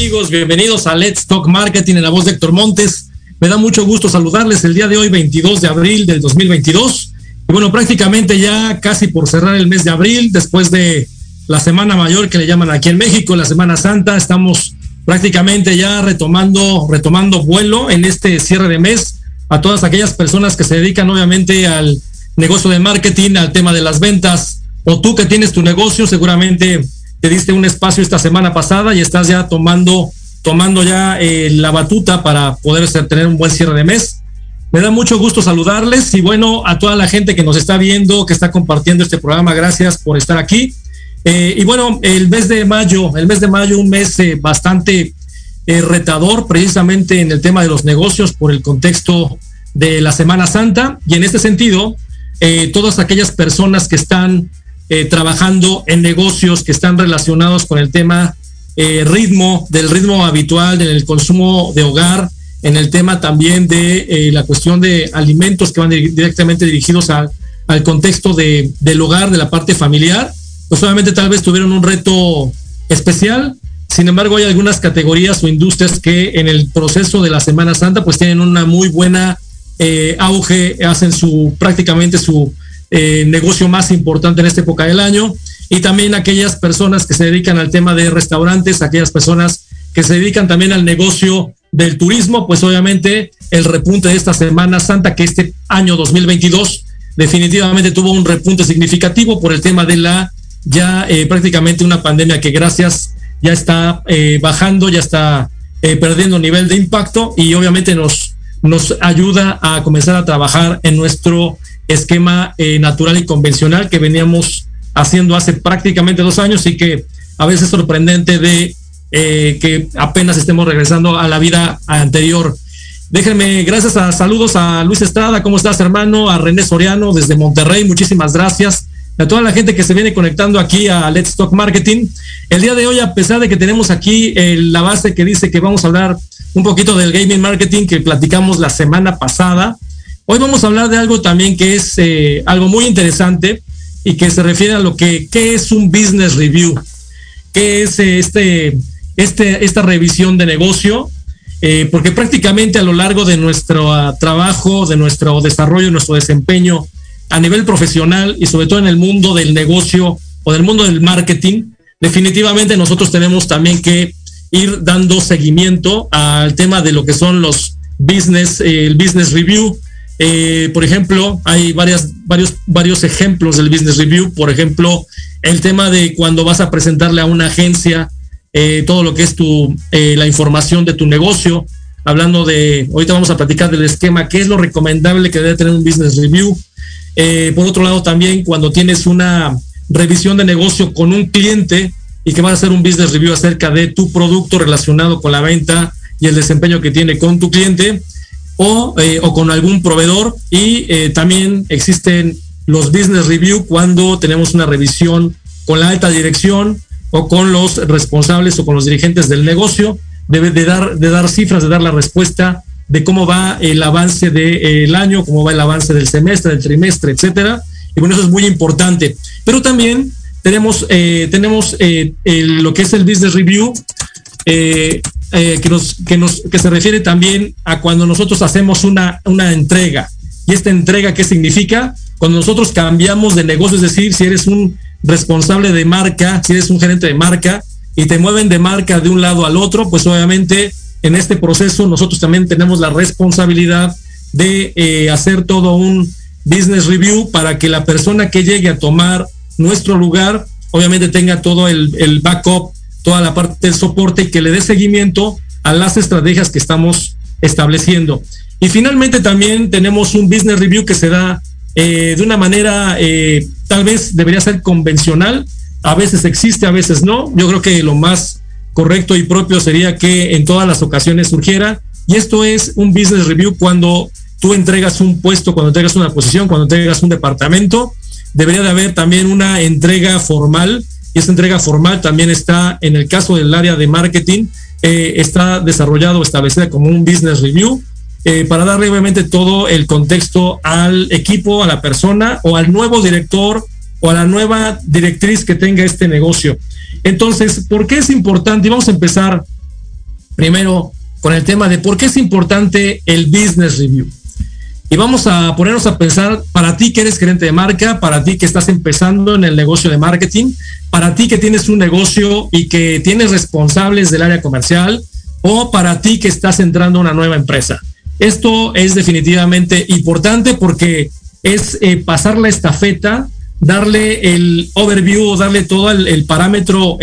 Amigos? Bienvenidos a Let's Talk Marketing en la voz de Héctor Montes. Me da mucho gusto saludarles el día de hoy, 22 de abril del 2022. Y bueno, prácticamente ya casi por cerrar el mes de abril, después de la Semana Mayor que le llaman aquí en México, la Semana Santa, estamos prácticamente ya retomando, retomando vuelo en este cierre de mes a todas aquellas personas que se dedican obviamente al negocio de marketing, al tema de las ventas, o tú que tienes tu negocio, seguramente te diste un espacio esta semana pasada y estás ya tomando, tomando ya eh, la batuta para poder tener un buen cierre de mes. Me da mucho gusto saludarles y bueno, a toda la gente que nos está viendo, que está compartiendo este programa, gracias por estar aquí. Eh, y bueno, el mes de mayo, el mes de mayo, un mes eh, bastante retador precisamente en el tema de los negocios por el contexto de la Semana Santa y en este sentido, todas aquellas personas que están eh, trabajando en negocios que están relacionados con el tema eh, ritmo, del ritmo habitual, del consumo de hogar, en el tema también de eh, la cuestión de alimentos que van directamente dirigidos al contexto de, del hogar, de la parte familiar, pues obviamente tal vez tuvieron un reto especial. Sin embargo, hay algunas categorías o industrias que en el proceso de la Semana Santa pues tienen una muy buena auge, hacen su prácticamente su eh, negocio más importante en esta época del año, y también aquellas personas que se dedican al tema de restaurantes, aquellas personas que se dedican también al negocio del turismo, pues obviamente el repunte de esta Semana Santa, que este año 2022 definitivamente tuvo un repunte significativo por el tema de la ya eh, prácticamente una pandemia que gracias ya está eh, bajando, ya está perdiendo nivel de impacto y obviamente nos, nos ayuda a comenzar a trabajar en nuestro esquema eh, natural y convencional que veníamos haciendo hace prácticamente dos años y que a veces es sorprendente de eh, que apenas estemos regresando a la vida anterior. Déjenme, gracias a saludos a Luis Estrada, ¿cómo estás hermano? A René Soriano desde Monterrey, muchísimas gracias. A toda la gente que se viene conectando aquí a Let's Talk Marketing. El día de hoy, a pesar de que tenemos aquí eh, la base que dice que vamos a hablar un poquito del gaming marketing que platicamos la semana pasada, Hoy vamos a hablar de algo también que es eh, algo muy interesante y que se refiere a lo que ¿qué es un business review, qué es eh, este, este, esta revisión de negocio, eh, porque prácticamente a lo largo de nuestro ah, trabajo, de nuestro desarrollo, nuestro desempeño a nivel profesional y sobre todo en el mundo del negocio o del mundo del marketing, definitivamente nosotros tenemos también que ir dando seguimiento al tema de lo que son los business, el business review, eh, por ejemplo, hay varias, varios, varios ejemplos del Business Review. Por ejemplo, el tema de cuando vas a presentarle a una agencia eh, todo lo que es tu, eh, la información de tu negocio. Hablando de, ahorita vamos a platicar del esquema, qué es lo recomendable que debe tener un Business Review. por otro lado, también cuando tienes una revisión de negocio con un cliente y que vas a hacer un Business Review acerca de tu producto relacionado con la venta y el desempeño que tiene con tu cliente eh, o, con algún proveedor y eh, también existen los business review cuando tenemos una revisión con la alta dirección o con los responsables o con los dirigentes del negocio, debe de dar, de dar cifras, de dar la respuesta de cómo va el avance del año, cómo va el avance del semestre, del trimestre, etcétera. Y bueno, eso es muy importante. Pero también tenemos, eh, tenemos eh, lo que es el business review, eh, que, nos, que, nos, que se refiere también a cuando nosotros hacemos una, una entrega. ¿Y esta entrega qué significa? Cuando nosotros cambiamos de negocio, es decir, si eres un responsable de marca, si eres un gerente de marca y te mueven de marca de un lado al otro, pues obviamente en este proceso nosotros también tenemos la responsabilidad de eh, hacer todo un business review para que la persona que llegue a tomar nuestro lugar, obviamente tenga todo el, el backup, toda la parte del soporte y que le dé seguimiento a las estrategias que estamos estableciendo. Y finalmente también tenemos un business review que se da eh, de una manera eh, tal vez debería ser convencional, a veces existe, a veces no. Yo creo que lo más correcto y propio sería que en todas las ocasiones surgiera. Y esto es un business review cuando tú entregas un puesto, cuando entregas una posición, cuando entregas un departamento. Debería de haber también una entrega formal y esa entrega formal también está en el caso del área de marketing, eh, está desarrollado, establecida como un business review eh, para darle obviamente todo el contexto al equipo, a la persona o al nuevo director o a la nueva directriz que tenga este negocio. Entonces, ¿por qué es importante? Y vamos a empezar primero con el tema de por qué es importante el business review. Y vamos a ponernos a pensar para ti que eres gerente de marca, para ti que estás empezando en el negocio de marketing, para ti que tienes un negocio y que tienes responsables del área comercial, o para ti que estás entrando a una nueva empresa. Esto es definitivamente importante porque es eh, pasar la estafeta, darle el overview, darle todo el, parámetro,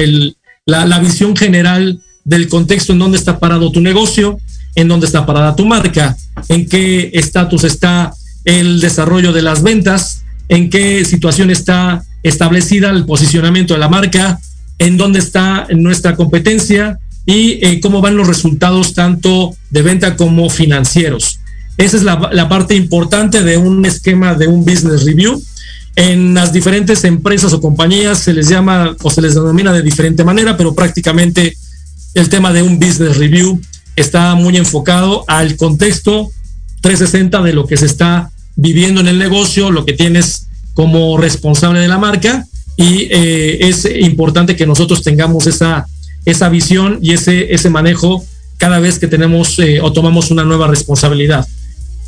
la, la, visión general del contexto en donde está parado tu negocio, en dónde está parada tu marca, en qué estatus está el desarrollo de las ventas, en qué situación está establecida el posicionamiento de la marca, en dónde está nuestra competencia, y eh, cómo van los resultados tanto de venta como financieros. Esa es la, la, parte importante de un esquema de un business review. En las diferentes empresas o compañías se les llama o se les denomina de diferente manera, pero prácticamente el tema de un business review está muy enfocado al contexto 360 de lo que se está viviendo en el negocio, lo que tienes como responsable de la marca y eh, es importante que nosotros tengamos esa esa visión y ese, ese manejo cada vez que tenemos eh, o tomamos una nueva responsabilidad.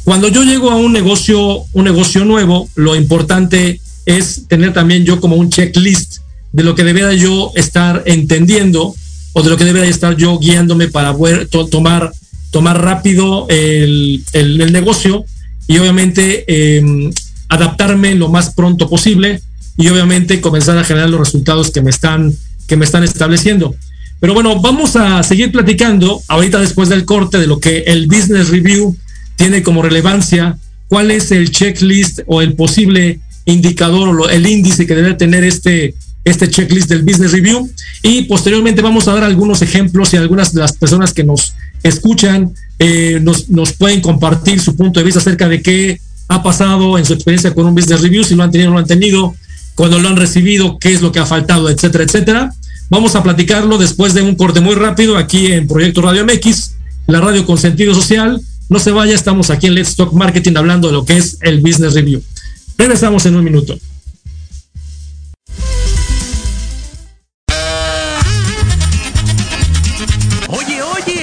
Cuando yo llego a un negocio, un negocio nuevo, lo importante es tener también yo como un checklist de lo que debería yo estar entendiendo o de lo que debería estar yo guiándome para poder tomar, tomar rápido el, el, negocio y obviamente em, adaptarme lo más pronto posible y obviamente comenzar a generar los resultados que me están, que me están estableciendo. Pero bueno, vamos a seguir platicando ahorita después del corte de lo que el Business Review tiene como relevancia, cuál es el checklist o el posible indicador o el índice que debe tener este, este checklist del Business Review. Y posteriormente vamos a dar algunos ejemplos y algunas de las personas que nos escuchan eh, nos, nos pueden compartir su punto de vista acerca de qué ha pasado en su experiencia con un Business Review, si lo han tenido o no lo han tenido, cuando lo han recibido, qué es lo que ha faltado, etcétera, etcétera. Vamos a platicarlo después de un corte muy rápido aquí en Proyecto Radio MX, la radio con sentido social. No se vaya, estamos aquí en Let's Talk Marketing hablando de lo que es el Business Review. Regresamos en un minuto.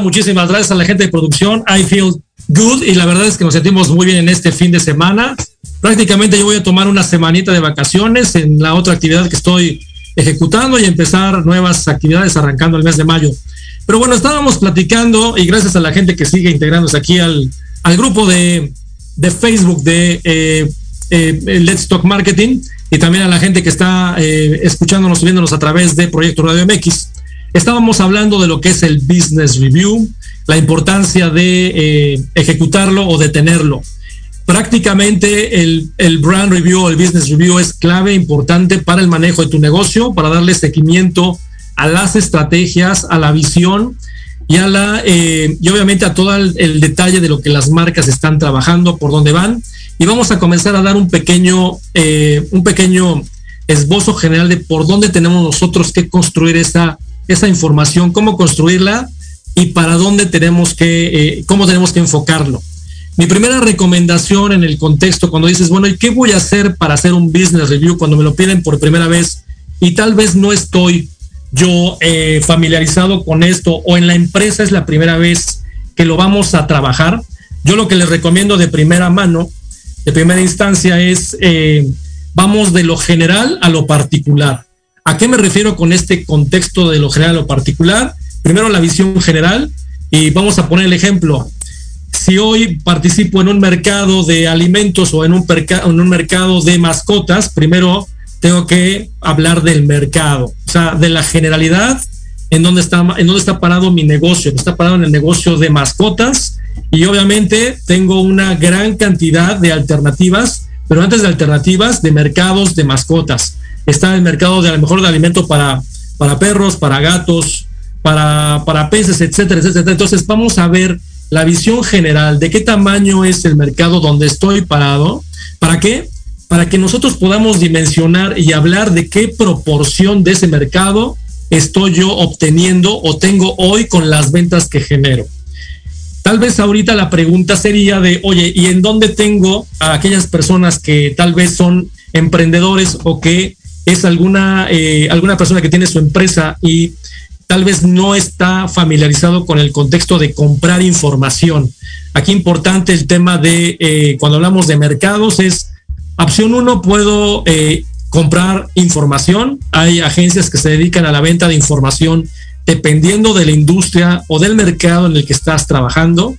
Muchísimas gracias a la gente de producción. I feel good y la verdad es que nos sentimos muy bien en este fin de semana. Prácticamente yo voy a tomar una semanita de vacaciones en la otra actividad que estoy ejecutando y empezar nuevas actividades arrancando el mes de mayo. Pero bueno, estábamos platicando y gracias a la gente que sigue integrándose aquí al, al grupo de, de Facebook de eh, eh, Let's Talk Marketing y también a la gente que está eh, escuchándonos viéndonos a través de Proyecto Radio MX. Estábamos hablando de lo que es el business review, la importancia de eh, ejecutarlo o detenerlo. Prácticamente el, brand review o el business review es clave, importante para el manejo de tu negocio, para darle seguimiento a las estrategias, a la visión y a la eh, y obviamente a todo el, detalle de lo que las marcas están trabajando, por dónde van. Y vamos a comenzar a dar un pequeño, eh, un pequeño esbozo general de por dónde tenemos nosotros que construir esa esa información, cómo construirla y para dónde tenemos que, eh, cómo tenemos que enfocarlo. Mi primera recomendación en el contexto, cuando dices, bueno, ¿y qué voy a hacer para hacer un business review cuando me lo piden por primera vez y tal vez no estoy yo eh, familiarizado con esto o en la empresa es la primera vez que lo vamos a trabajar? Yo lo que les recomiendo de primera mano, de primera instancia, es eh, vamos de lo general a lo particular. ¿A qué me refiero con este contexto de lo general o particular? Primero la visión general y vamos a poner el ejemplo. Si hoy participo en un mercado de alimentos o en un, en un mercado de mascotas, primero tengo que hablar del mercado, o sea, de la generalidad en dónde está, en dónde está parado mi negocio. Está parado en el negocio de mascotas y obviamente tengo una gran cantidad de alternativas, pero antes de alternativas, de mercados de mascotas está el mercado de a lo mejor de alimento para, para perros, para gatos, para, para peces, etcétera, etcétera. Entonces vamos a ver la visión general de qué tamaño es el mercado donde estoy parado. ¿Para qué? Para que nosotros podamos dimensionar y hablar de qué proporción de ese mercado estoy yo obteniendo o tengo hoy con las ventas que genero. Tal vez ahorita la pregunta sería de, oye, ¿y en dónde tengo a aquellas personas que tal vez son emprendedores o que es alguna, eh, alguna persona que tiene su empresa y tal vez no está familiarizado con el contexto de comprar información. Aquí importante el tema de eh, cuando hablamos de mercados es opción uno, puedo eh, comprar información. Hay agencias que se dedican a la venta de información dependiendo de la industria o del mercado en el que estás trabajando.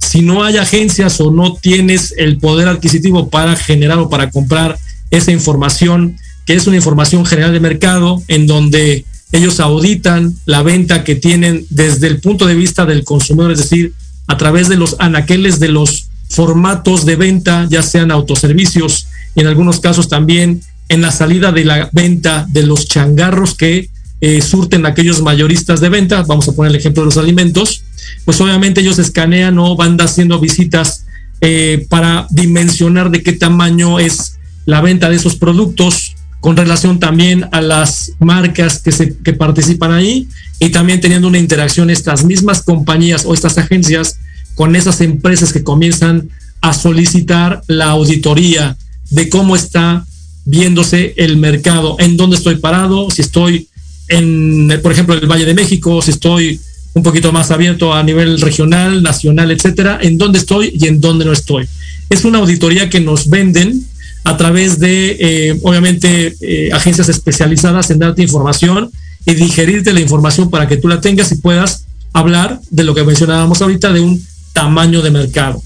Si no hay agencias o no tienes el poder adquisitivo para generar o para comprar esa información, que es una información general de mercado, en donde ellos auditan la venta que tienen desde el punto de vista del consumidor, es decir, a través de los anaqueles de los formatos de venta, ya sean autoservicios, en algunos casos también en la salida de la venta de los changarros que eh, surten aquellos mayoristas de venta, vamos a poner el ejemplo de los alimentos, pues obviamente ellos escanean o van haciendo visitas eh, para dimensionar de qué tamaño es la venta de esos productos con relación también a las marcas que, se, que participan ahí y también teniendo una interacción estas mismas compañías o estas agencias con esas empresas que comienzan a solicitar la auditoría de cómo está viéndose el mercado, en dónde estoy parado, si estoy en, por ejemplo, el Valle de México, si estoy un poquito más abierto a nivel regional, nacional, etcétera, en dónde estoy y en dónde no estoy. Es una auditoría que nos venden a través de, eh, obviamente, eh, agencias especializadas en darte información y digerirte la información para que tú la tengas y puedas hablar de lo que mencionábamos ahorita, de un tamaño de mercado.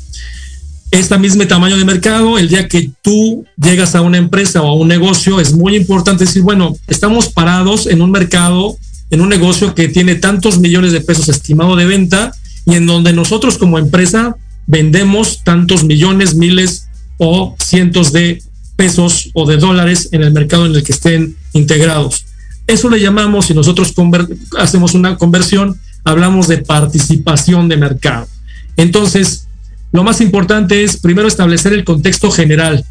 Este mismo tamaño de mercado, el día que tú llegas a una empresa o a un negocio, es muy importante decir, bueno, estamos parados en un mercado en un negocio que tiene tantos millones de pesos estimado de venta y en donde nosotros como empresa vendemos tantos millones, miles o cientos de pesos o de dólares en el mercado en el que estén integrados. Eso le llamamos, si nosotros hacemos una conversión, hablamos de participación de mercado. Entonces, lo más importante es primero establecer el contexto general.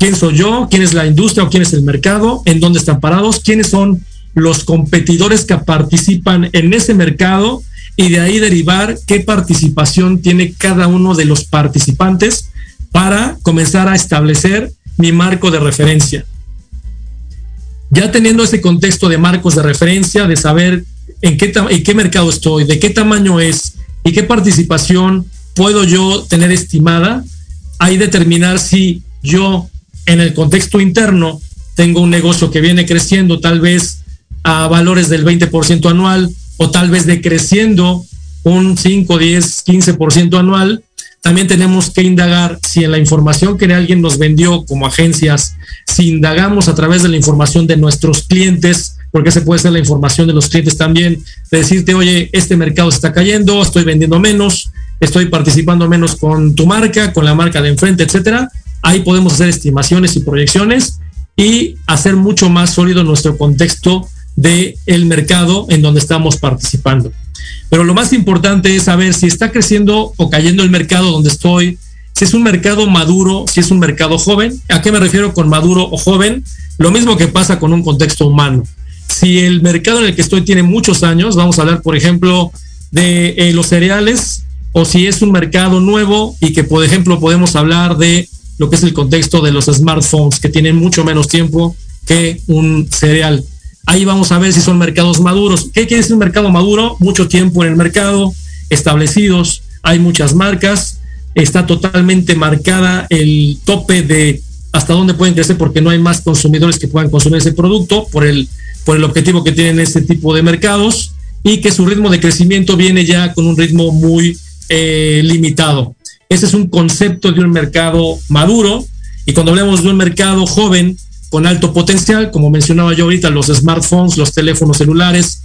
¿Quién soy yo? ¿Quién es la industria o quién es el mercado? ¿En dónde están parados? ¿Quiénes son los competidores que participan en ese mercado y de ahí derivar qué participación tiene cada uno de los participantes para comenzar a establecer mi marco de referencia. Ya teniendo ese contexto de marcos de referencia, de saber en qué, en qué mercado estoy, de qué tamaño es y qué participación puedo yo tener estimada, ahí determinar si yo en el contexto interno tengo un negocio que viene creciendo tal vez a valores del 20% anual o tal vez decreciendo un 5, 10, 15% anual, también tenemos que indagar si en la información que alguien nos vendió como agencias, si indagamos a través de la información de nuestros clientes, porque se puede ser la información de los clientes también, de decirte, oye, este mercado está cayendo, estoy vendiendo menos, estoy participando menos con tu marca, con la marca de enfrente, etcétera. Ahí podemos hacer estimaciones y proyecciones y hacer mucho más sólido nuestro contexto del el mercado en donde estamos participando. Pero lo más importante es saber si está creciendo o cayendo el mercado donde estoy, si es un mercado maduro, si es un mercado joven. ¿A qué me refiero con maduro o joven? Lo mismo que pasa con un contexto humano. Si el mercado en el que estoy tiene muchos años, vamos a hablar, por ejemplo, de eh, los cereales, o si es un mercado nuevo y que, por ejemplo, podemos hablar de lo que es el contexto de los smartphones, que tienen mucho menos tiempo que un cereal. Ahí vamos a ver si son mercados maduros. ¿Qué quiere decir un mercado maduro? Mucho tiempo en el mercado, establecidos, hay muchas marcas, está totalmente marcada el tope de hasta dónde pueden crecer porque no hay más consumidores que puedan consumir ese producto por el, por el objetivo que tienen ese tipo de mercados y que su ritmo de crecimiento viene ya con un ritmo muy eh, limitado. Ese es un concepto de un mercado maduro y cuando hablamos de un mercado joven, con alto potencial, como mencionaba yo ahorita, los smartphones, los teléfonos celulares,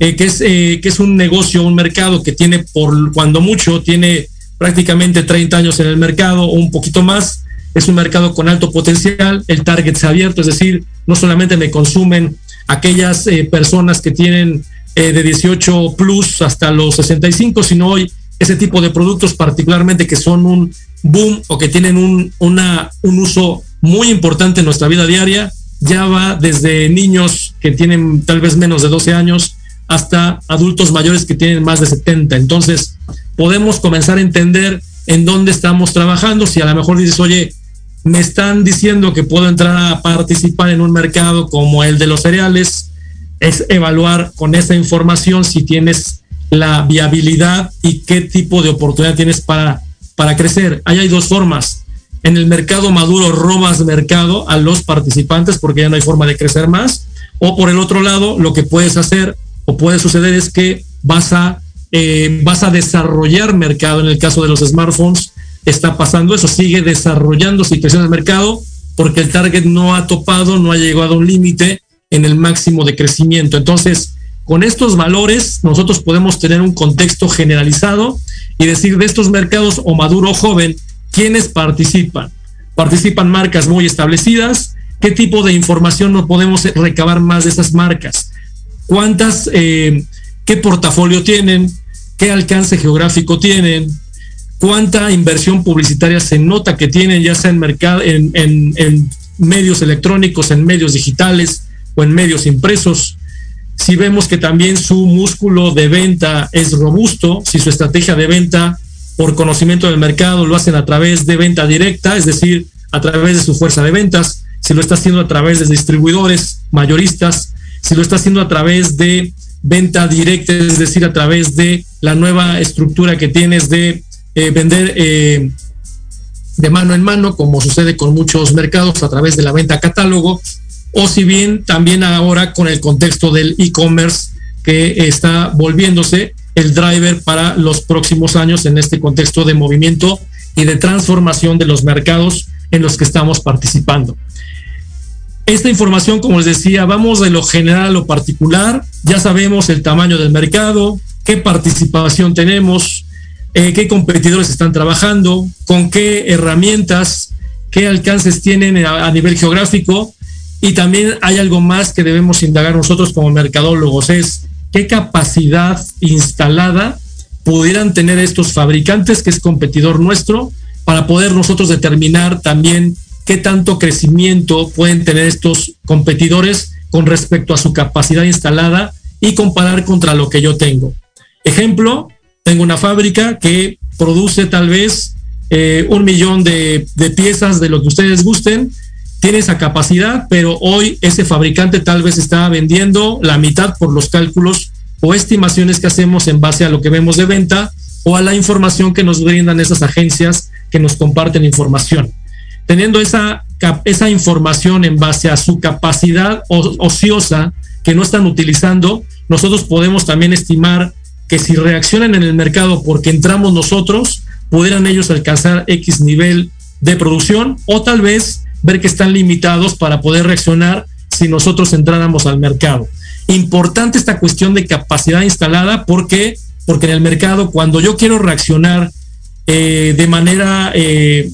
eh, que, es, eh, que es un negocio, un mercado que tiene por cuando mucho, tiene prácticamente 30 años en el mercado o un poquito más. Es un mercado con alto potencial, el target ha abierto, es decir, no solamente me consumen aquellas eh, personas que tienen de 18 plus hasta los 65, sino hoy ese tipo de productos particularmente que son un boom o que tienen un, una, un uso muy importante en nuestra vida diaria. Ya va desde niños que tienen tal vez menos de 12 años hasta adultos mayores que tienen más de 70. Entonces, podemos comenzar a entender en dónde estamos trabajando. Si a lo mejor dices, oye, me están diciendo que puedo entrar a participar en un mercado como el de los cereales, es evaluar con esa información si tienes la viabilidad y qué tipo de oportunidad tienes para, para crecer. Ahí hay dos formas. En el mercado maduro robas mercado a los participantes porque ya no hay forma de crecer más. O por el otro lado, lo que puedes hacer o puede suceder es que vas a, eh, vas a desarrollar mercado. En el caso de los smartphones está pasando eso, sigue desarrollando situación de mercado porque el target no ha topado, no ha llegado a un límite en el máximo de crecimiento. Entonces, con estos valores nosotros podemos tener un contexto generalizado y decir de estos mercados o maduro o joven, ¿quiénes participan? Participan marcas muy establecidas. ¿Qué tipo de información no podemos recabar más de esas marcas? ¿Cuántas, eh, qué portafolio tienen? ¿Qué alcance geográfico tienen? ¿Cuánta inversión publicitaria se nota que tienen, ya sea en, mercado, en, en medios electrónicos, en medios digitales o en medios impresos? si vemos que también su músculo de venta es robusto, si su estrategia de venta por conocimiento del mercado lo hacen a través de venta directa, es decir, a través de su fuerza de ventas, si lo está haciendo a través de distribuidores mayoristas, si lo está haciendo a través de venta directa, es decir, a través de la nueva estructura que tienes de eh, vender eh, de mano en mano, como sucede con muchos mercados a través de la venta catálogo, o si bien también ahora con el contexto del e-commerce que está volviéndose el driver para los próximos años en este contexto de movimiento y de transformación de los mercados en los que estamos participando. Esta información, como les decía, vamos de lo general a lo particular. Ya sabemos el tamaño del mercado, qué participación tenemos, eh, qué competidores están trabajando, con qué herramientas, qué alcances tienen a nivel geográfico y también hay algo más que debemos indagar nosotros como mercadólogos, es qué capacidad instalada pudieran tener estos fabricantes, que es competidor nuestro, para poder nosotros determinar también qué tanto crecimiento pueden tener estos competidores con respecto a su capacidad instalada y comparar contra lo que yo tengo. Ejemplo, tengo una fábrica que produce tal vez eh, un millón de, de piezas de lo que ustedes gusten tiene esa capacidad, pero hoy ese fabricante tal vez está vendiendo la mitad por los cálculos o estimaciones que hacemos en base a lo que vemos de venta o a la información que nos brindan esas agencias que nos comparten información. Teniendo esa, esa información en base a su capacidad ociosa que no están utilizando, nosotros podemos también estimar que si reaccionan en el mercado porque entramos nosotros, pudieran ellos alcanzar X nivel de producción o tal vez ver que están limitados para poder reaccionar si nosotros entráramos al mercado. Importante esta cuestión de capacidad instalada porque porque en el mercado cuando yo quiero reaccionar eh, de manera eh,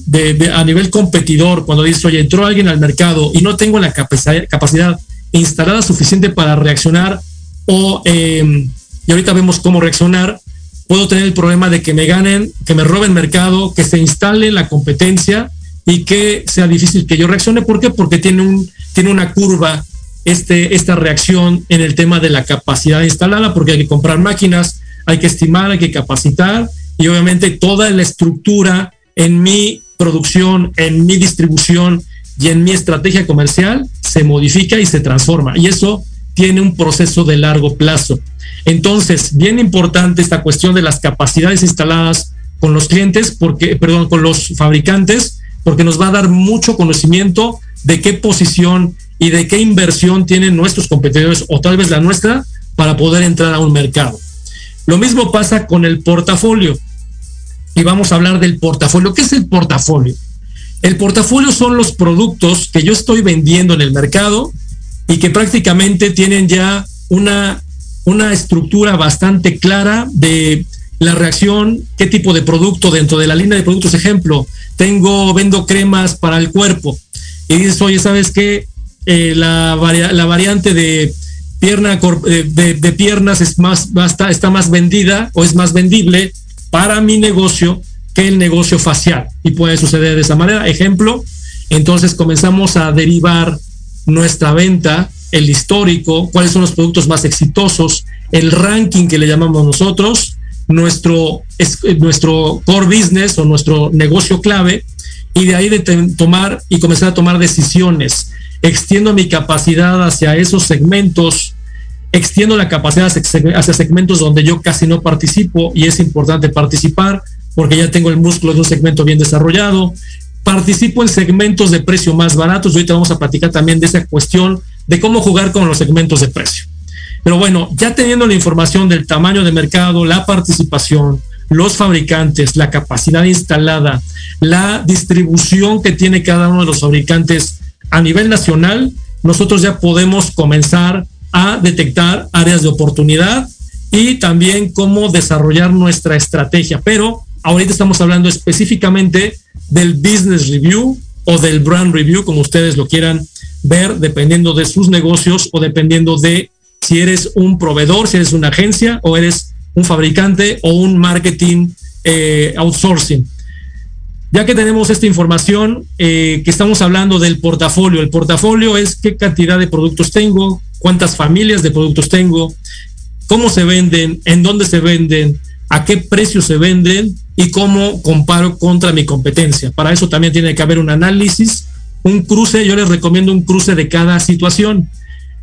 a nivel competidor, cuando dice, oye, entró alguien al mercado y no tengo la capacidad, capacidad instalada suficiente para reaccionar o, em, y ahorita vemos cómo reaccionar, puedo tener el problema de que me ganen, que me roben mercado, que se instale la competencia y que sea difícil que yo reaccione. ¿Por qué? Porque tiene, un, tiene una curva este, esta reacción en el tema de la capacidad instalada, porque hay que comprar máquinas, hay que estimar, hay que capacitar y obviamente toda la estructura en mi producción, en mi distribución y en mi estrategia comercial se modifica y se transforma. Y eso tiene un proceso de largo plazo. Entonces, bien importante esta cuestión de las capacidades instaladas con los clientes, porque, perdón, con los fabricantes, porque nos va a dar mucho conocimiento de qué posición y de qué inversión tienen nuestros competidores o tal vez la nuestra para poder entrar a un mercado. Lo mismo pasa con el portafolio. Y vamos a hablar del portafolio. ¿Qué es el portafolio? El portafolio son los productos que yo estoy vendiendo en el mercado y que prácticamente tienen ya una, una estructura bastante clara de la reacción, qué tipo de producto dentro de la línea de productos. Ejemplo, tengo, vendo cremas para el cuerpo. Y dices, oye, ¿sabes qué? Eh, la, la, variante de pierna de, piernas es más, está, está más vendida o es más vendible para mi negocio que el negocio facial. Y puede suceder de esa manera. Ejemplo, entonces comenzamos a derivar nuestra venta, el histórico, cuáles son los productos más exitosos, el ranking que le llamamos nosotros, nuestro, eh, nuestro core business o nuestro negocio clave y de ahí de tomar y comenzar a tomar decisiones. Extiendo mi capacidad hacia esos segmentos extiendo la capacidad hacia segmentos donde yo casi no participo y es importante participar porque ya tengo el músculo de un segmento bien desarrollado. Participo en segmentos de precio más baratos. Ahorita vamos a platicar también de esa cuestión de cómo jugar con los segmentos de precio. Pero bueno, ya teniendo la información del tamaño de mercado, la participación, los fabricantes, la capacidad instalada, la distribución que tiene cada uno de los fabricantes a nivel nacional, nosotros ya podemos comenzar a detectar áreas de oportunidad y también cómo desarrollar nuestra estrategia. Pero ahorita estamos hablando específicamente del business review o del brand review, como ustedes lo quieran ver, dependiendo de sus negocios o dependiendo de si eres un proveedor, si eres una agencia o eres un fabricante o un marketing eh, outsourcing. Ya que tenemos esta información, eh, que estamos hablando del portafolio, el portafolio es qué cantidad de productos tengo, cuántas familias de productos tengo, cómo se venden, en dónde se venden, a qué precio se venden y cómo comparo contra mi competencia. Para eso también tiene que haber un análisis, un cruce, yo les recomiendo un cruce de cada situación.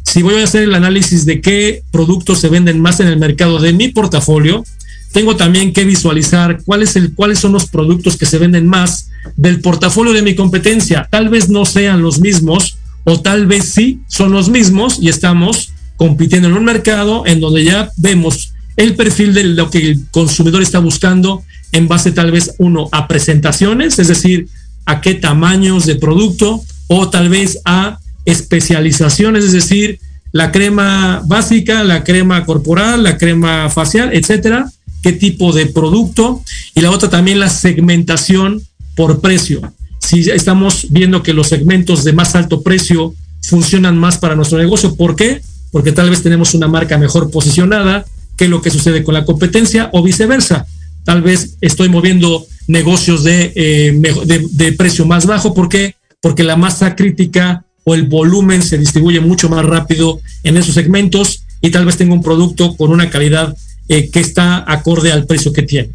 Si voy a hacer el análisis de qué productos se venden más en el mercado de mi portafolio, tengo también que visualizar cuáles son los productos que se venden más del portafolio de mi competencia. Tal vez no sean los mismos, o tal vez sí son los mismos y estamos compitiendo en un mercado en donde ya vemos el perfil de lo que el consumidor está buscando en base tal vez uno a presentaciones, es decir, a qué tamaños de producto o tal vez a especializaciones, es decir, la crema básica, la crema corporal, la crema facial, etcétera, qué tipo de producto y la otra también la segmentación por precio si estamos viendo que los segmentos de más alto precio funcionan más para nuestro negocio. ¿Por qué? Porque tal vez tenemos una marca mejor posicionada que lo que sucede con la competencia o viceversa. Tal vez estoy moviendo negocios de, eh, de, precio más bajo. ¿Por qué? Porque la masa crítica o el volumen se distribuye mucho más rápido en esos segmentos y tal vez tengo un producto con una calidad eh, que está acorde al precio que tiene.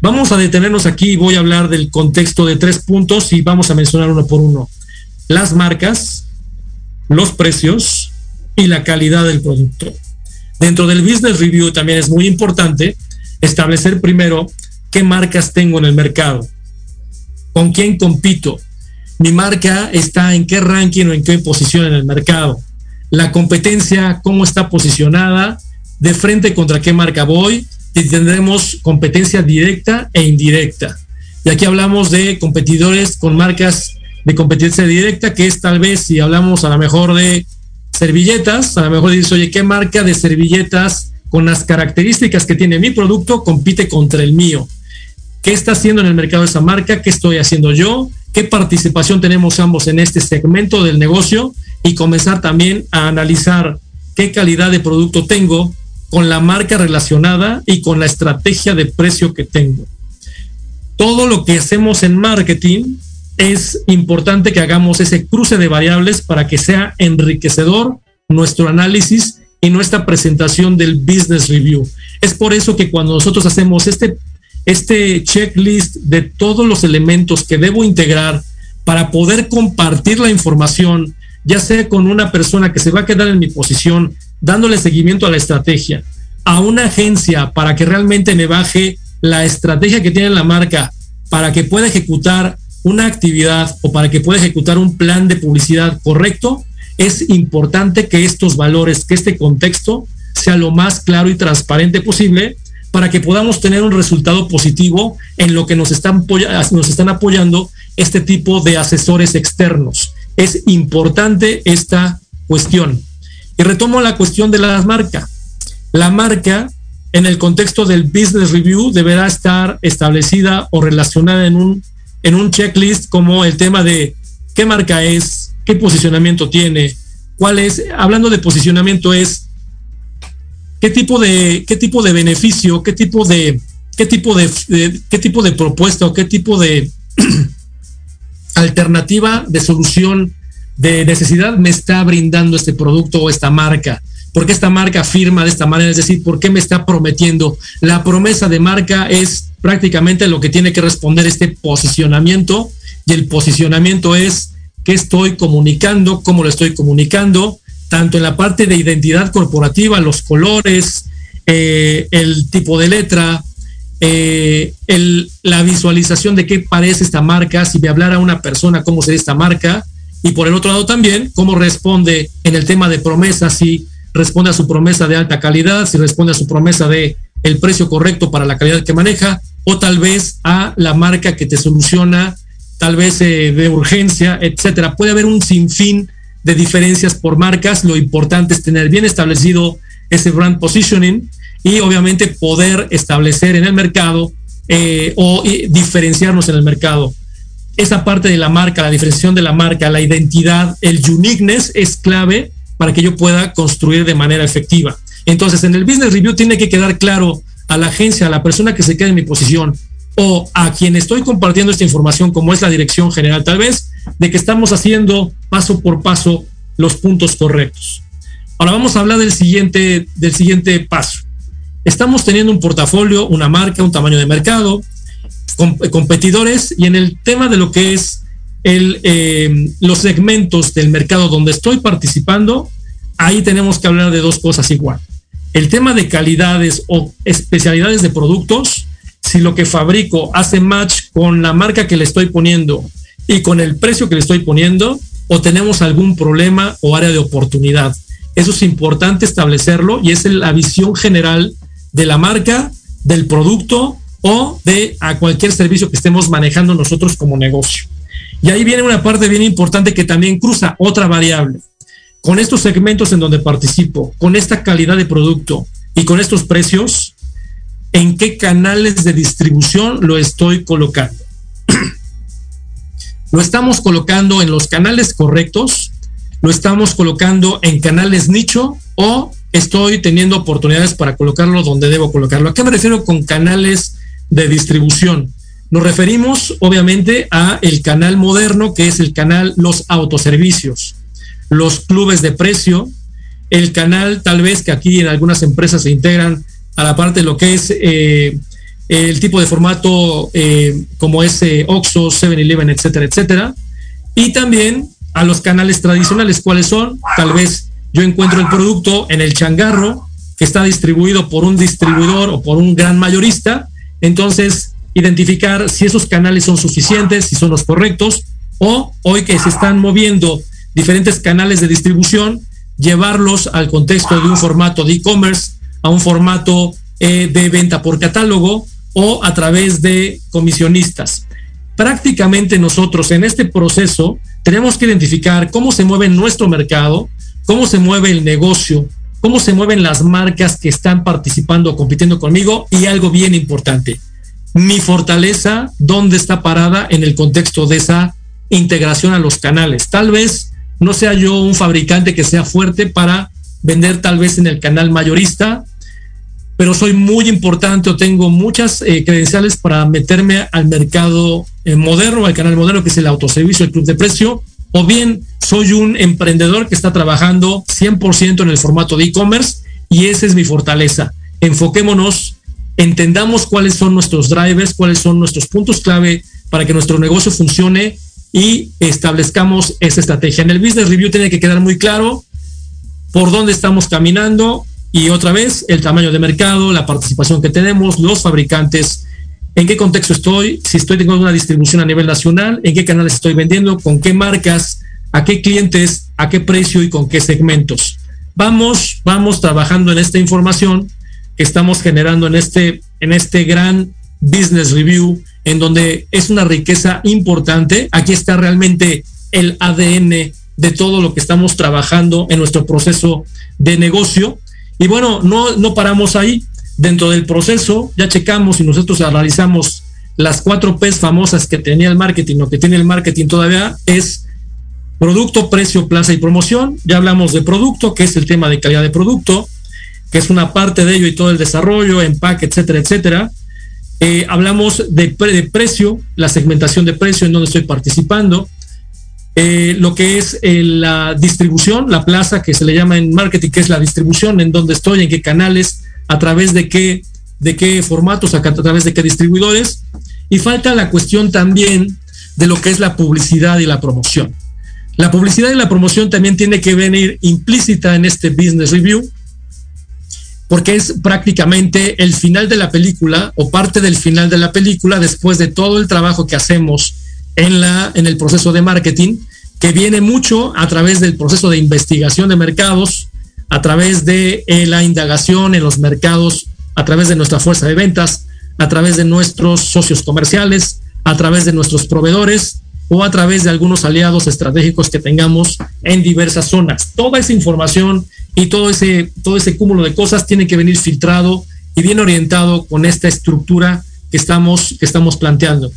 Vamos a detenernos aquí y voy a hablar del contexto de tres puntos y vamos a mencionar uno por uno. Las marcas, los precios y la calidad del producto. Dentro del business review también es muy importante establecer primero qué marcas tengo en el mercado, con quién compito, mi marca está en qué ranking o en qué posición en el mercado, la competencia, cómo está posicionada, de frente contra qué marca voy tendremos competencia directa e indirecta. Y aquí hablamos de competidores con marcas de competencia directa, que es tal vez si hablamos a lo mejor de servilletas, a lo mejor dices, oye, ¿qué marca de servilletas con las características que tiene mi producto compite contra el mío? ¿Qué está haciendo en el mercado esa marca? ¿Qué estoy haciendo yo? ¿Qué participación tenemos ambos en este segmento del negocio? Y comenzar también a analizar qué calidad de producto tengo, con la marca relacionada y con la estrategia de precio que tengo. Todo lo que hacemos en marketing es importante que hagamos ese cruce de variables para que sea enriquecedor nuestro análisis y nuestra presentación del business review. Es por eso que cuando nosotros hacemos este, este checklist de todos los elementos que debo integrar para poder compartir la información, ya sea con una persona que se va a quedar en mi posición dándole seguimiento a la estrategia, a una agencia para que realmente me baje la estrategia que tiene la marca para que pueda ejecutar una actividad o para que pueda ejecutar un plan de publicidad correcto, es importante que estos valores, que este contexto sea lo más claro y transparente posible para que podamos tener un resultado positivo en lo que nos están, nos están apoyando este tipo de asesores externos. Es importante esta cuestión. Y retomo la cuestión de la marca. La marca, en el contexto del business review, deberá estar establecida o relacionada en un, en un checklist como el tema de qué marca es, qué posicionamiento tiene, cuál es, hablando de posicionamiento es qué tipo de, qué tipo de beneficio, qué tipo de, qué tipo de, qué tipo de propuesta o qué tipo de alternativa de solución de necesidad me está brindando este producto o esta marca? ¿Por qué esta marca firma de esta manera? Es decir, ¿por qué me está prometiendo? La promesa de marca es prácticamente lo que tiene que responder este posicionamiento y el posicionamiento es qué estoy comunicando, cómo lo estoy comunicando, tanto en la parte de identidad corporativa, los colores, eh, el tipo de letra, eh, la visualización de qué parece esta marca, si me hablara una persona cómo sería esta marca, y por el otro lado también cómo responde en el tema de promesas, si responde a su promesa de alta calidad, si responde a su promesa de el precio correcto para la calidad que maneja, o tal vez a la marca que te soluciona, tal vez eh, de urgencia, etcétera. Puede haber un sinfín de diferencias por marcas. Lo importante es tener bien establecido ese brand positioning y obviamente poder establecer en el mercado eh, o diferenciarnos en el mercado. Esa parte de la marca, la diferenciación de la marca, la identidad, el uniqueness es clave para que yo pueda construir de manera efectiva. Entonces, en el business review tiene que quedar claro a la agencia, a la persona que se queda en mi posición o a quien estoy compartiendo esta información, como es la dirección general tal vez, de que estamos haciendo paso por paso los puntos correctos. Ahora vamos a hablar del siguiente, del siguiente paso. Estamos teniendo un portafolio, una marca, un tamaño de mercado, competidores y en el tema de lo que es el, eh, los segmentos del mercado donde estoy participando, ahí tenemos que hablar de dos cosas igual. El tema de calidades o especialidades de productos, si lo que fabrico hace match con la marca que le estoy poniendo y con el precio que le estoy poniendo, o tenemos algún problema o área de oportunidad. Eso es importante establecerlo y es la visión general de la marca, del producto o de a cualquier servicio que estemos manejando nosotros como negocio. Y ahí viene una parte bien importante que también cruza otra variable. Con estos segmentos en donde participo, con esta calidad de producto y con estos precios, ¿en qué canales de distribución lo estoy colocando? Lo estamos colocando en los canales correctos, lo estamos colocando en canales nicho o estoy teniendo oportunidades para colocarlo donde debo colocarlo. ¿A qué me refiero con canales de distribución? Nos referimos obviamente a el canal moderno, que es el canal los autoservicios, los clubes de precio, el canal tal vez que aquí en algunas empresas se integran a la parte de lo que es eh, el tipo de formato eh, como es eh, Oxxo, 7-Eleven, etcétera, etcétera. Y también a los canales tradicionales, ¿cuáles son? Tal vez yo encuentro el producto en el changarro que está distribuido por un distribuidor o por un gran mayorista. Entonces, identificar si esos canales son suficientes, si son los correctos, o hoy que se están moviendo diferentes canales de distribución, llevarlos al contexto de un formato de e-commerce, a un formato eh, de venta por catálogo o a través de comisionistas. Prácticamente nosotros en este proceso tenemos que identificar cómo se mueve nuestro mercado, cómo se mueve el negocio, cómo se mueven las marcas que están participando o compitiendo conmigo y algo bien importante, mi fortaleza, dónde está parada en el contexto de esa integración a los canales. Tal vez no sea yo un fabricante que sea fuerte para vender tal vez en el canal mayorista, pero soy muy importante o tengo muchas eh, credenciales para meterme al mercado eh, moderno, al canal moderno que es el autoservicio, el club de precio, o bien soy un emprendedor que está trabajando 100% en el formato de e-commerce y esa es mi fortaleza. Enfoquémonos, entendamos cuáles son nuestros drivers, cuáles son nuestros puntos clave para que nuestro negocio funcione y establezcamos esa estrategia. En el business review tiene que quedar muy claro por dónde estamos caminando y otra vez el tamaño de mercado, la participación que tenemos, los fabricantes, en qué contexto estoy, si estoy teniendo una distribución a nivel nacional, en qué canales estoy vendiendo, con qué marcas, a qué clientes, a qué precio y con qué segmentos. Vamos, vamos trabajando en esta información que estamos generando en este, en este gran business review, en donde es una riqueza importante. Aquí está realmente el ADN de todo lo que estamos trabajando en nuestro proceso de negocio. Y bueno, no, no paramos ahí dentro del proceso, ya checamos y nosotros analizamos las cuatro P's famosas que tenía el marketing o que tiene el marketing todavía es producto, precio, plaza y promoción. Ya hablamos de producto, que es el tema de calidad de producto, que es una parte de ello y todo el desarrollo, empaque, etcétera, etcétera. Eh, hablamos de, de, precio, la segmentación de precio en donde estoy participando. Eh, lo que es eh, la distribución, la plaza que se le llama en marketing, que es la distribución, en donde estoy, en qué canales, a través de qué, de qué formatos, a través de qué distribuidores. Y falta la cuestión también de lo que es la publicidad y la promoción. La publicidad y la promoción también tiene que venir implícita en este business review, porque es prácticamente el final de la película o parte del final de la película después de todo el trabajo que hacemos en, la, en el proceso de marketing, que viene mucho a través del proceso de investigación de mercados, a través de eh, la indagación en los mercados, a través de nuestra fuerza de ventas, a través de nuestros socios comerciales, a través de nuestros proveedores o a través de algunos aliados estratégicos que tengamos en diversas zonas. Toda esa información y todo ese, todo ese cúmulo de cosas tiene que venir filtrado y bien orientado con esta estructura que estamos, que estamos planteando.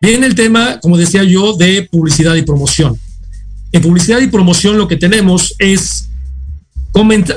Viene el tema, como decía yo, de publicidad y promoción. En publicidad y promoción lo que tenemos es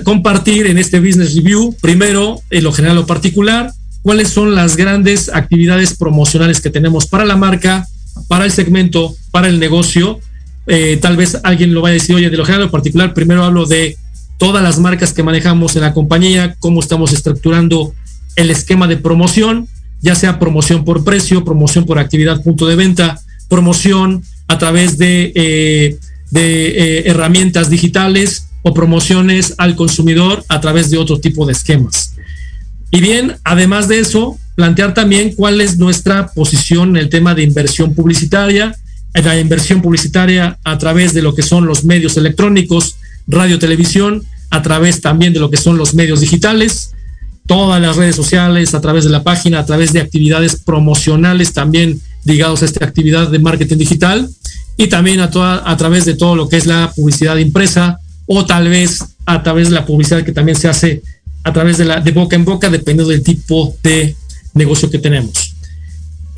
compartir en este Business Review, primero, en lo general o particular, cuáles son las grandes actividades promocionales que tenemos para la marca, para el segmento, para el negocio. Eh, tal vez alguien lo vaya a decir, oye, de lo general o particular, primero hablo de todas las marcas que manejamos en la compañía, cómo estamos estructurando el esquema de promoción, ya sea promoción por precio, promoción por actividad punto de venta, promoción a través de, eh, eh, herramientas digitales o promociones al consumidor a través de otro tipo de esquemas. Y bien, además de eso, plantear también cuál es nuestra posición en el tema de inversión publicitaria, la inversión publicitaria a través de lo que son los medios electrónicos, radio, televisión, a través también de lo que son los medios digitales, todas las redes sociales, a través de la página, a través de actividades promocionales también ligados a esta actividad de marketing digital y también a, través de todo lo que es la publicidad impresa o tal vez a través de la publicidad que también se hace a través de, la, de boca en boca, dependiendo del tipo de negocio que tenemos.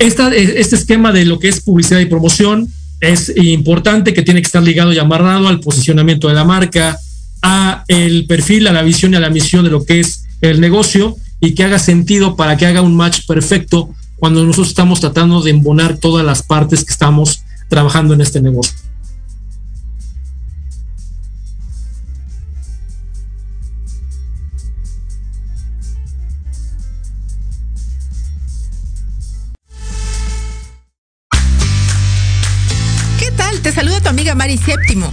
Este esquema de lo que es publicidad y promoción es importante que tiene que estar ligado y amarrado al posicionamiento de la marca, a el perfil, a la visión y a la misión de lo que es el negocio y que haga sentido para que haga un match perfecto cuando nosotros estamos tratando de embonar todas las partes que estamos trabajando en este negocio. Te saluda tu amiga Mari Séptimo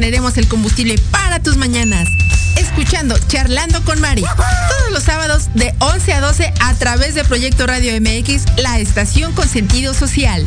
generemos el combustible para tus mañanas. Escuchando Charlando con Mari todos los sábados de 11 a 12 a través de Proyecto Radio MX, la estación con sentido social.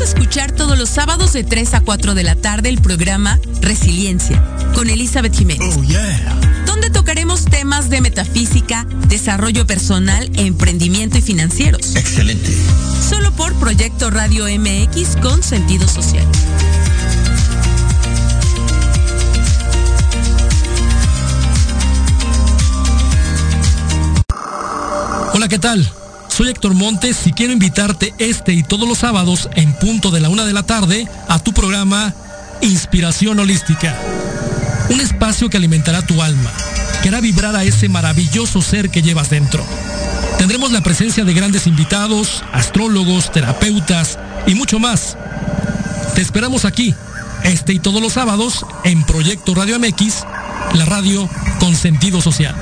A escuchar todos los sábados de 3 a 4 de la tarde el programa Resiliencia con Elizabeth Jiménez. Oh, yeah. Donde tocaremos temas de metafísica, desarrollo personal, emprendimiento y financieros. Excelente. Solo por Proyecto Radio MX con sentido social. Hola, ¿qué tal? Soy Héctor Montes y quiero invitarte este y todos los sábados en punto de la una de la tarde a tu programa Inspiración Holística. Un espacio que alimentará tu alma, que hará vibrar a ese maravilloso ser que llevas dentro. Tendremos la presencia de grandes invitados, astrólogos, terapeutas y mucho más. Te esperamos aquí, este y todos los sábados, en Proyecto Radio MX, la radio con sentido social.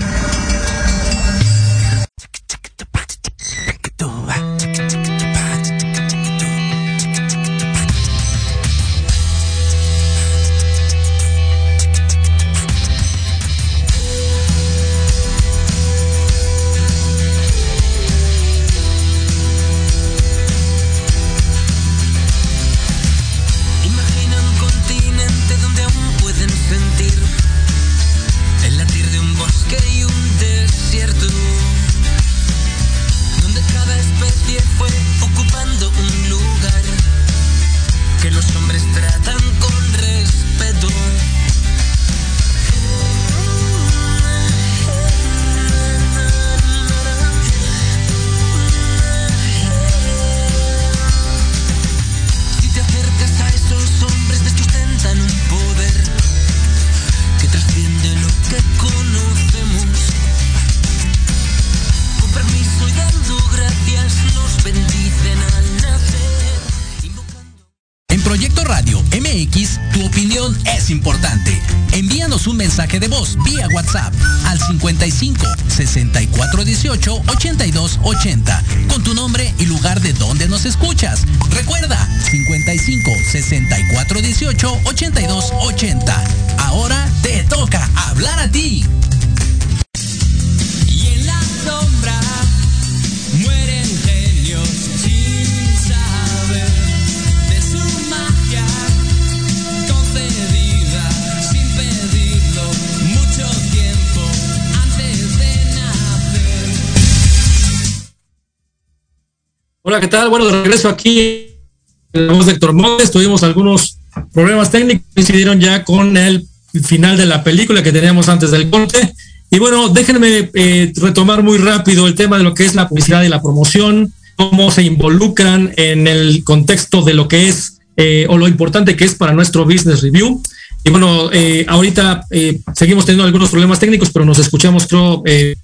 80 Hola, ¿qué tal? Bueno, de regreso aquí en la voz de Héctor Montes. Tuvimos algunos problemas técnicos, coincidieron ya con el final de la película que teníamos antes del corte. Y bueno, déjenme eh, retomar muy rápido el tema de lo que es la publicidad y la promoción, cómo se involucran en el contexto de lo que es eh, o lo importante que es para nuestro business review. Y bueno, eh, ahorita eh, seguimos teniendo algunos problemas técnicos, pero nos escuchamos, creo, eh,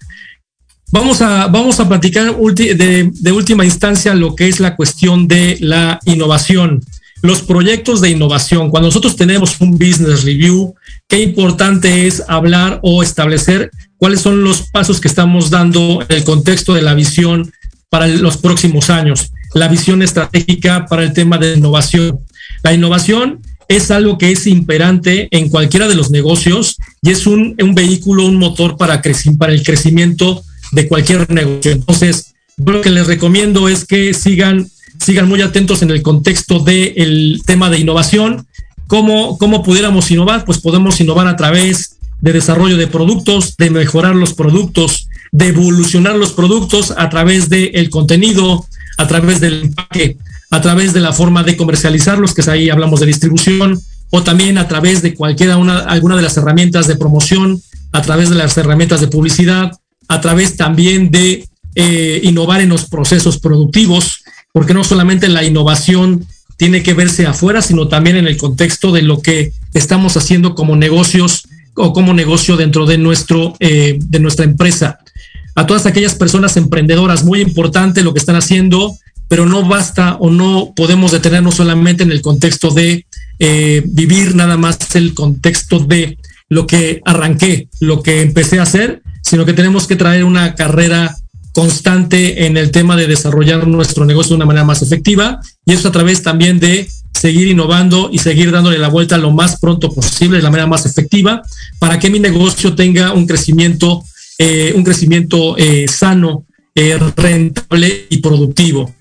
Vamos a, vamos a platicar de, última instancia lo que es la cuestión de la innovación, los proyectos de innovación. Cuando nosotros tenemos un business review, qué importante es hablar o establecer cuáles son los pasos que estamos dando en el contexto de la visión para los próximos años, la visión estratégica para el tema de innovación. La innovación es algo que es imperante en cualquiera de los negocios y es un, vehículo, un motor para el crecimiento de cualquier negocio. Entonces, lo que les recomiendo es que sigan, sigan muy atentos en el contexto del tema de innovación. ¿Cómo, ¿Cómo pudiéramos innovar? Pues podemos innovar a través de desarrollo de productos, de mejorar los productos, de evolucionar los productos a través del contenido, a través del empaque, a través de la forma de comercializarlos, que es ahí hablamos de distribución, o también a través de cualquiera una, alguna de las herramientas de promoción, a través de las herramientas de publicidad, a través también de eh, innovar en los procesos productivos, porque no solamente la innovación tiene que verse afuera, sino también en el contexto de lo que estamos haciendo como negocios o como negocio dentro de, nuestro, eh, de nuestra empresa. A todas aquellas personas emprendedoras, muy importante lo que están haciendo, pero no basta o no podemos detenernos solamente en el contexto de eh, vivir nada más el contexto de lo que arranqué, lo que empecé a hacer, sino que tenemos que traer una carrera constante en el tema de desarrollar nuestro negocio de una manera más efectiva y eso a través también de seguir innovando y seguir dándole la vuelta lo más pronto posible de la manera más efectiva para que mi negocio tenga un crecimiento, eh, un crecimiento eh, sano, eh, rentable y productivo.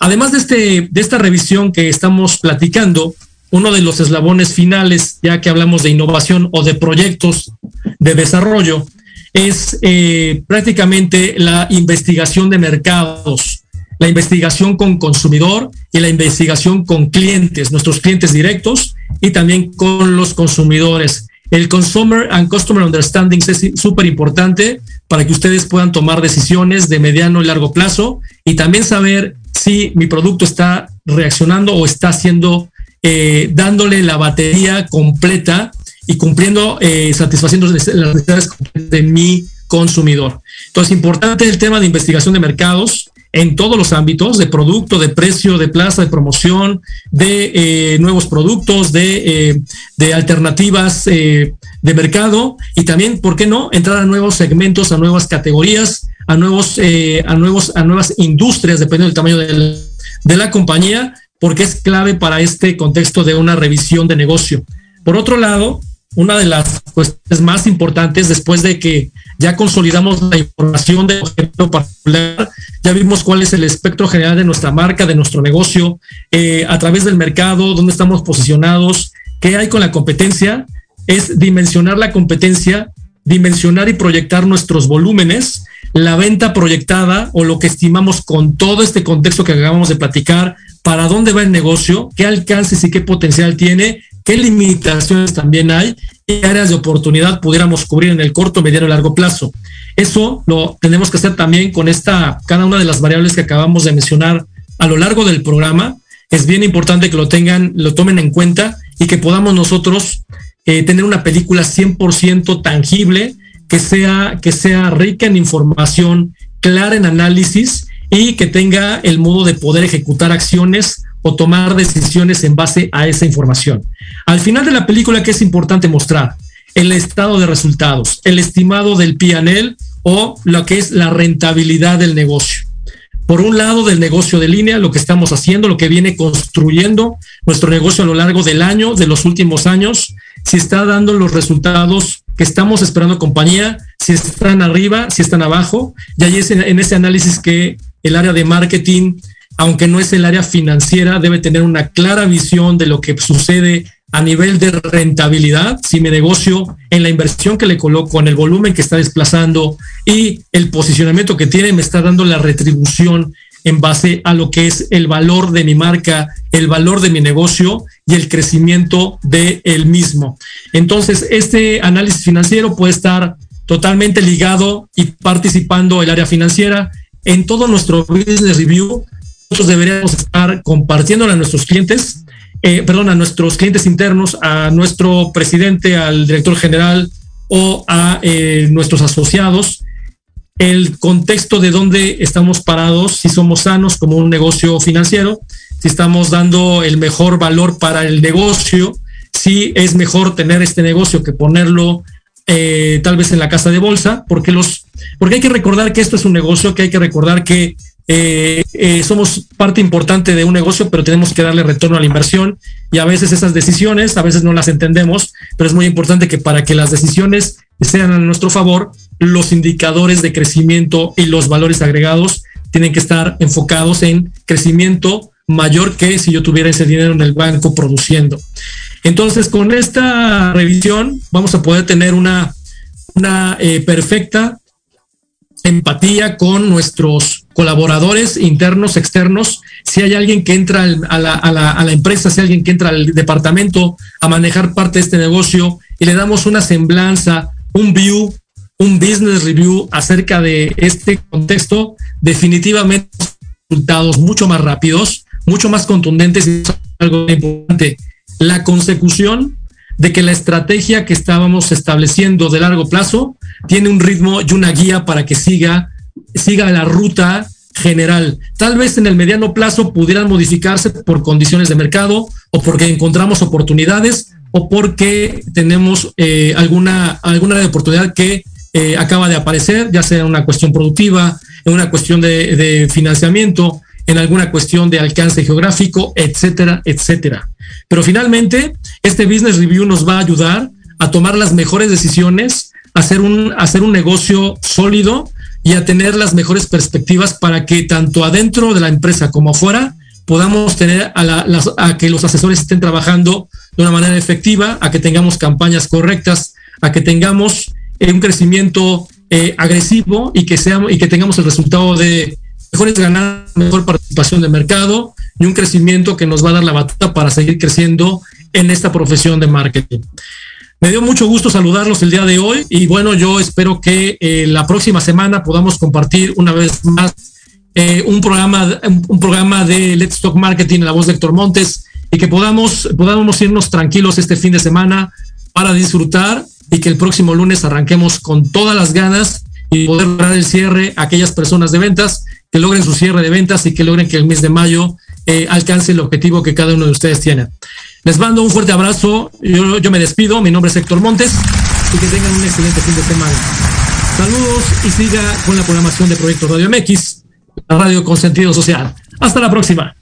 Además de, este, de esta revisión que estamos platicando, uno de los eslabones finales, ya que hablamos de innovación o de proyectos de desarrollo, es eh, prácticamente la investigación de mercados, la investigación con consumidor y la investigación con clientes, nuestros clientes directos y también con los consumidores. El Consumer and Customer Understanding es súper importante para que ustedes puedan tomar decisiones de mediano y largo plazo y también saber si mi producto está reaccionando o está haciendo, eh, dándole la batería completa y cumpliendo, eh, satisfaciendo las necesidades de mi consumidor. Entonces, importante el tema de investigación de mercados en todos los ámbitos, de producto, de precio, de plaza, de promoción, de eh, nuevos productos, de, eh, de alternativas de mercado y también, ¿por qué no?, entrar a nuevos segmentos, a nuevas categorías, a, nuevos, a, nuevos, a nuevas industrias, dependiendo del tamaño de la, de la compañía, porque es clave para este contexto de una revisión de negocio. Por otro lado, una de las cuestiones más importantes después de que ya consolidamos la información de objeto particular, ya vimos cuál es el espectro general de nuestra marca, de nuestro negocio, eh, a través del mercado, dónde estamos posicionados, qué hay con la competencia, es dimensionar la competencia, dimensionar y proyectar nuestros volúmenes, la venta proyectada o lo que estimamos con todo este contexto que acabamos de platicar, para dónde va el negocio, qué alcances y qué potencial tiene qué limitaciones también hay, qué áreas de oportunidad pudiéramos cubrir en el corto, mediano y largo plazo. Eso lo tenemos que hacer también con esta, cada una de las variables que acabamos de mencionar a lo largo del programa. Es bien importante que lo tengan, lo tomen en cuenta y que podamos nosotros eh, tener una película 100% tangible, que sea, que sea rica en información, clara en análisis y que tenga el modo de poder ejecutar acciones o tomar decisiones en base a esa información. Al final de la película, ¿qué es importante mostrar? El estado de resultados, el estimado del PNL o lo que es la rentabilidad del negocio. Por un lado, del negocio de línea, lo que estamos haciendo, lo que viene construyendo nuestro negocio a lo largo del año, de los últimos años, si está dando los resultados que estamos esperando compañía, si están arriba, si están abajo. Y ahí es en ese análisis que el área de marketing, aunque no es el área financiera, debe tener una clara visión de lo que sucede a nivel de rentabilidad, si mi negocio en la inversión que le coloco, en el volumen que está desplazando y el posicionamiento que tiene, me está dando la retribución en base a lo que es el valor de mi marca, el valor de mi negocio y el crecimiento de el mismo. Entonces, este análisis financiero puede estar totalmente ligado y participando el área financiera en todo nuestro business review. Deberíamos estar compartiéndolo a nuestros clientes, eh, perdón, a nuestros clientes internos, a nuestro presidente, al director general o a eh, nuestros asociados el contexto de dónde estamos parados, si somos sanos como un negocio financiero, si estamos dando el mejor valor para el negocio, si es mejor tener este negocio que ponerlo eh, tal vez en la casa de bolsa, porque los, porque hay que recordar que esto es un negocio, que hay que recordar que eh, eh, somos parte importante de un negocio, pero tenemos que darle retorno a la inversión y a veces esas decisiones, a veces no las entendemos, pero es muy importante que para que las decisiones sean a nuestro favor, los indicadores de crecimiento y los valores agregados tienen que estar enfocados en crecimiento mayor que si yo tuviera ese dinero en el banco produciendo. Entonces, con esta revisión vamos a poder tener una, eh, perfecta empatía con nuestros colaboradores internos, externos. Si hay alguien que entra a la, a, la, empresa, si hay alguien que entra al departamento a manejar parte de este negocio y le damos una semblanza, un view, un business review acerca de este contexto, definitivamente resultados mucho más rápidos, mucho más contundentes y algo importante, la consecución de que la estrategia que estábamos estableciendo de largo plazo tiene un ritmo y una guía para que siga, siga la ruta general. Tal vez en el mediano plazo pudieran modificarse por condiciones de mercado o porque encontramos oportunidades o porque tenemos eh, alguna, alguna oportunidad que eh, acaba de aparecer, ya sea una cuestión productiva, una cuestión de financiamiento, en alguna cuestión de alcance geográfico, etcétera, etcétera. Pero finalmente, este business review nos va a ayudar a tomar las mejores decisiones, a hacer un, hacer un negocio sólido y a tener las mejores perspectivas para que tanto adentro de la empresa como afuera podamos tener a, la, que los asesores estén trabajando de una manera efectiva, a que tengamos campañas correctas, a que tengamos eh, un crecimiento eh, agresivo y que, seamos, y que tengamos el resultado de mejores ganancias, mejor participación de mercado y un crecimiento que nos va a dar la batuta para seguir creciendo en esta profesión de marketing. Me dio mucho gusto saludarlos el día de hoy y bueno, yo espero que eh, la próxima semana podamos compartir una vez más eh, un programa un programa de Let's Talk Marketing en la voz de Héctor Montes y que podamos podamos irnos tranquilos este fin de semana para disfrutar y que el próximo lunes arranquemos con todas las ganas y poder lograr el cierre a aquellas personas de ventas que logren su cierre de ventas y que logren que el mes de mayo eh, alcance el objetivo que cada uno de ustedes tiene. Les mando un fuerte abrazo, yo, yo me despido, mi nombre es Héctor Montes y que tengan un excelente fin de semana. Saludos y siga con la programación de Proyecto Radio MX, la radio con sentido social. Hasta la próxima.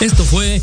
Esto fue